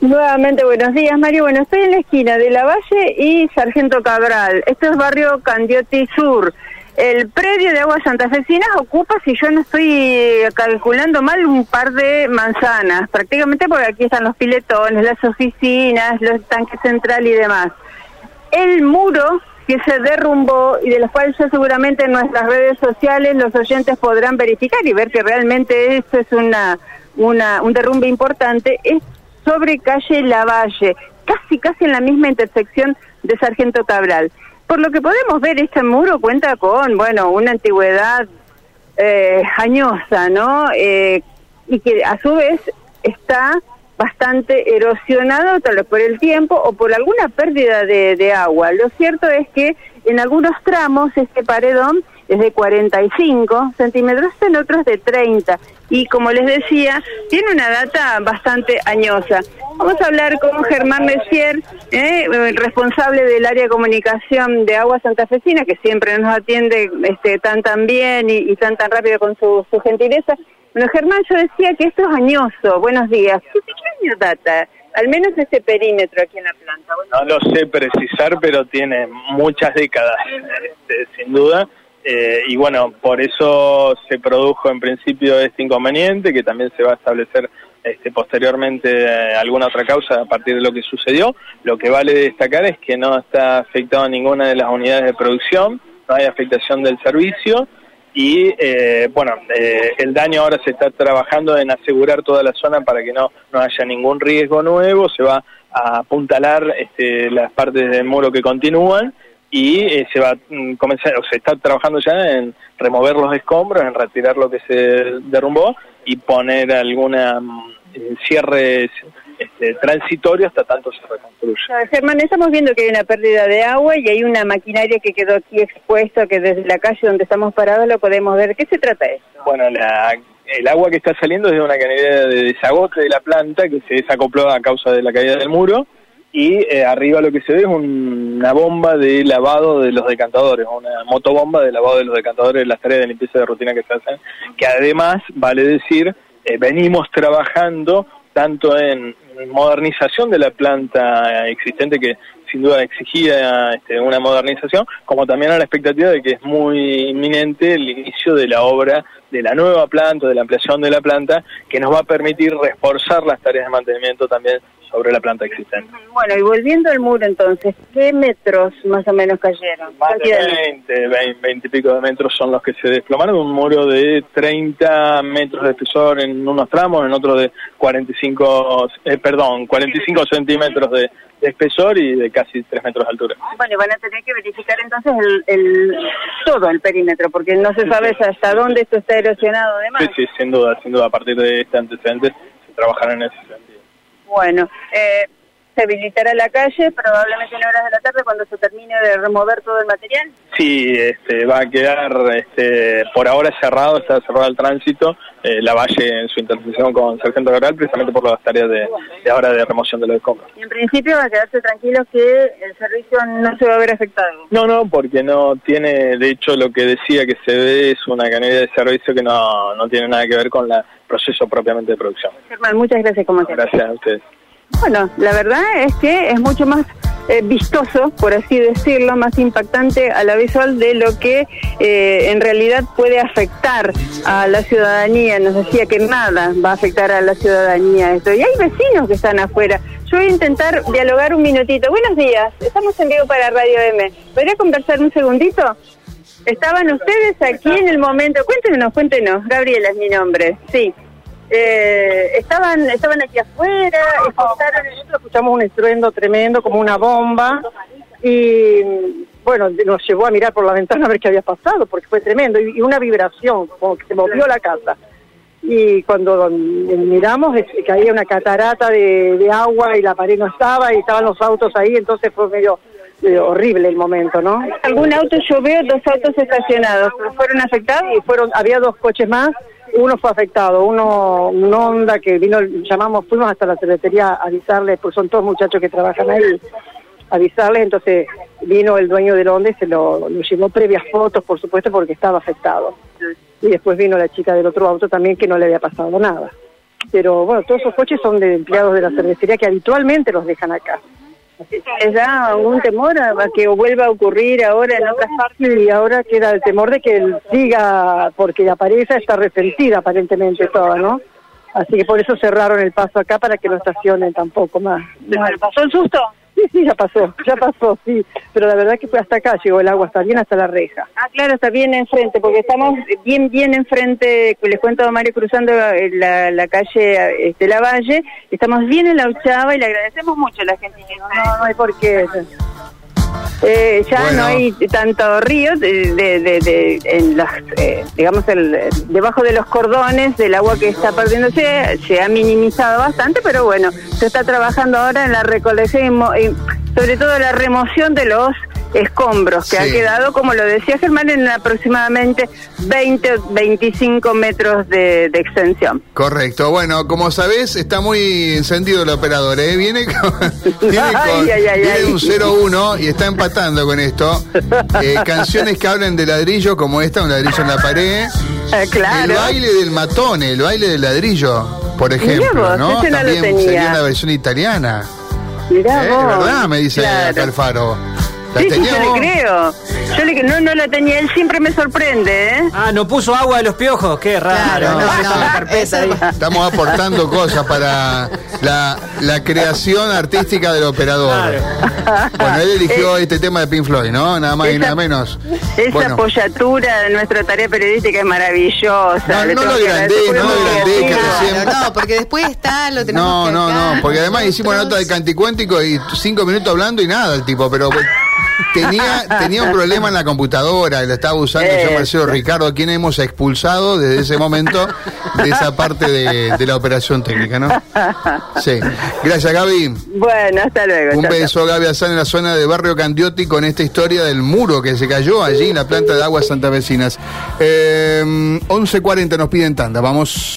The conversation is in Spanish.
Nuevamente, buenos días, Mario. Bueno, estoy en la esquina de La Valle y Sargento Cabral. Esto es barrio Candioti Sur. El predio de Aguas Santafesinas ocupa, si yo no estoy calculando mal, un par de manzanas, prácticamente porque aquí están los piletones, las oficinas, los tanques central y demás. El muro que se derrumbó y de los cuales yo seguramente en nuestras redes sociales los oyentes podrán verificar y ver que realmente esto es una un derrumbe importante, es sobre calle Lavalle, casi casi en la misma intersección de Sargento Cabral. Por lo que podemos ver, este muro cuenta con, bueno, una antigüedad eh, añosa, ¿no? Eh, y que a su vez está bastante erosionado tal vez por el tiempo o por alguna pérdida de, de agua. Lo cierto es que en algunos tramos este paredón es de 45 centímetros, en otros de 30. Y como les decía, tiene una data bastante añosa. Vamos a hablar con Germán Messier, eh, responsable del área de comunicación de Agua Santafesina, que siempre nos atiende este, tan tan bien y, tan tan rápido con su, gentileza. Bueno, Germán, yo decía que esto es añoso. Buenos días. ¿Qué año data? Al menos ese perímetro aquí en la planta. no lo sé precisar, pero tiene muchas décadas, este, sin duda. Eh, y bueno, por eso se produjo en principio este inconveniente, que también se va a establecer este, posteriormente eh, alguna otra causa a partir de lo que sucedió. Lo que vale destacar es que no está afectado ninguna de las unidades de producción, no hay afectación del servicio y eh, bueno, el daño ahora se está trabajando en asegurar toda la zona para que no, no haya ningún riesgo nuevo, se va a apuntalar este, las partes del muro que continúan y eh, se va a mm, comenzar, o se está trabajando ya en remover los escombros, en retirar lo que se derrumbó y poner alguna mm, eh, cierre este, transitorio hasta tanto se reconstruya. Germán, estamos viendo que hay una pérdida de agua y hay una maquinaria que quedó aquí expuesta, que desde la calle donde estamos parados lo podemos ver. ¿Qué se trata esto? Bueno, el agua que está saliendo es de una canilla de desagote de la planta que se desacopló a causa de la caída del muro y eh, arriba lo que se ve es una bomba de lavado de los decantadores, una motobomba de lavado de los decantadores, las tareas de limpieza de rutina que se hacen, que además, vale decir, eh, venimos trabajando tanto en modernización de la planta existente que sin duda exigía este, una modernización, como también a la expectativa de que es muy inminente el inicio de la obra de la nueva planta, de la ampliación de la planta, que nos va a permitir reforzar las tareas de mantenimiento también sobre la planta existente. Bueno, y volviendo al muro entonces, ¿qué metros más o menos cayeron? Más de 20, 20, y pico de metros son los que se desplomaron, un muro de 30 metros de espesor en unos tramos, en otros de 45, eh, perdón, 45 centímetros de, espesor y de casi 3 metros de altura. Bueno, y van a tener que verificar entonces el, todo el perímetro, porque no se sabe hasta dónde esto está erosionado además. Sí, sí, sin duda, sin duda, a partir de este antecedente se trabajará en ese. Bueno, eh, se habilitará la calle probablemente en horas de la tarde cuando se termine de remover todo el material. Sí, este, va a quedar este, por ahora cerrado, está cerrado el tránsito, eh, la valle en su intersección con Sargento Cabral, precisamente por las tareas de, ahora de remoción de los escombros. Y en principio va a quedarse tranquilo que el servicio no se va a ver afectado. No, no, porque no tiene, de hecho lo que decía que se ve es una canilla de servicio que no, no tiene nada que ver con el proceso propiamente de producción. Germán, muchas gracias como Gracias a ustedes. Bueno, la verdad es que es mucho más eh, vistoso, por así decirlo, más impactante a la visual de lo que eh, en realidad puede afectar a la ciudadanía. Nos decía que nada va a afectar a la ciudadanía esto. Y hay vecinos que están afuera. Yo voy a intentar dialogar un minutito. Buenos días, estamos en vivo para Radio M. ¿Podría conversar un segundito? ¿Estaban ustedes aquí en el momento? Cuéntenos, cuéntenos. Gabriela es mi nombre. Sí eh, estaban estaban aquí afuera, escucharon, nosotros escuchamos un estruendo tremendo como una bomba y bueno, nos llevó a mirar por la ventana a ver qué había pasado porque fue tremendo y, una vibración, como que se movió la casa. Y cuando miramos caía una catarata de, agua y la pared no estaba y estaban los autos ahí, entonces fue medio, horrible el momento, ¿no? Algún auto, yo veo dos autos estacionados, ¿fueron afectados? Y fueron, había dos coches más uno fue afectado, uno, un Honda que vino, llamamos, fuimos hasta la secretaría a avisarles, pues son todos muchachos que trabajan ahí, avisarles, entonces vino el dueño del Honda y se lo, llevó previas fotos, por supuesto, porque estaba afectado. Y después vino la chica del otro auto también que no le había pasado nada. pero bueno, todos esos coches son de empleados de la cervecería que habitualmente los dejan acá. ¿Les da algún temor a que vuelva a ocurrir ahora en otras partes? Y ahora queda el temor de que siga, porque la pareja está resentida aparentemente toda, ¿no? Así que por eso cerraron el paso acá para que no estacionen tampoco más. ¿Pasó el susto? Sí, sí, ya pasó, ya pasó, sí. Pero la verdad que fue hasta acá, llegó el agua, está bien hasta la reja. Ah, claro, está bien enfrente, porque estamos bien, bien enfrente, les cuento a Mario cruzando eh, la, la calle este, La Valle, estamos bien en la ochava y le agradecemos mucho a la gente. No, no hay por qué. Eh, ya no hay tanto río de, de, en las, eh, digamos, el, debajo de los cordones del agua que está perdiéndose se ha minimizado bastante, pero bueno, se está trabajando ahora en la recolección y sobre todo la remoción de los escombros que ha quedado, como lo decía Germán, en aproximadamente 20 o 25 metros de, extensión. Correcto. Bueno, como sabés, está muy encendido el operador, ¿eh? Viene con, viene un 0-1 y está empatando con esto. Eh, canciones que hablan de ladrillo, como esta, un ladrillo en la pared. Ah, claro. El baile del matone, el baile del ladrillo, por ejemplo, ¿no? También sería la versión italiana. Mirá ¿Eh? ¿Verdad? Me dice claro. Sí, sí, yo le creo. Yo le no, no la tenía. Él siempre me sorprende, ¿eh? Ah, no puso agua de los piojos. Qué raro. no, no, Estamos aportando cosas para la, la creación artística del operador. Bueno, él eligió eh, este tema de Pink Floyd, ¿no? Nada más y nada menos. Esa apoyatura de nuestra tarea periodística es maravillosa. No, no lo grandé, no lo grandé. No, porque después está, lo tenemos No, no, no, porque además hicimos una nota de canticuéntico y cinco minutos hablando y nada el tipo, pero tenía, tenía un problema en la computadora, lo estaba usando yo, Marcelo Ricardo, a quien hemos expulsado desde ese momento de esa parte de, la operación técnica, ¿no? Sí. Gracias, Gaby. Bueno, hasta luego. Un beso, Gaby Azán, en la zona de Barrio Candiotti con esta historia del muro que se cayó allí en la planta de aguas Santa Vecinas. Eh, 11.40 nos piden tanda, vamos.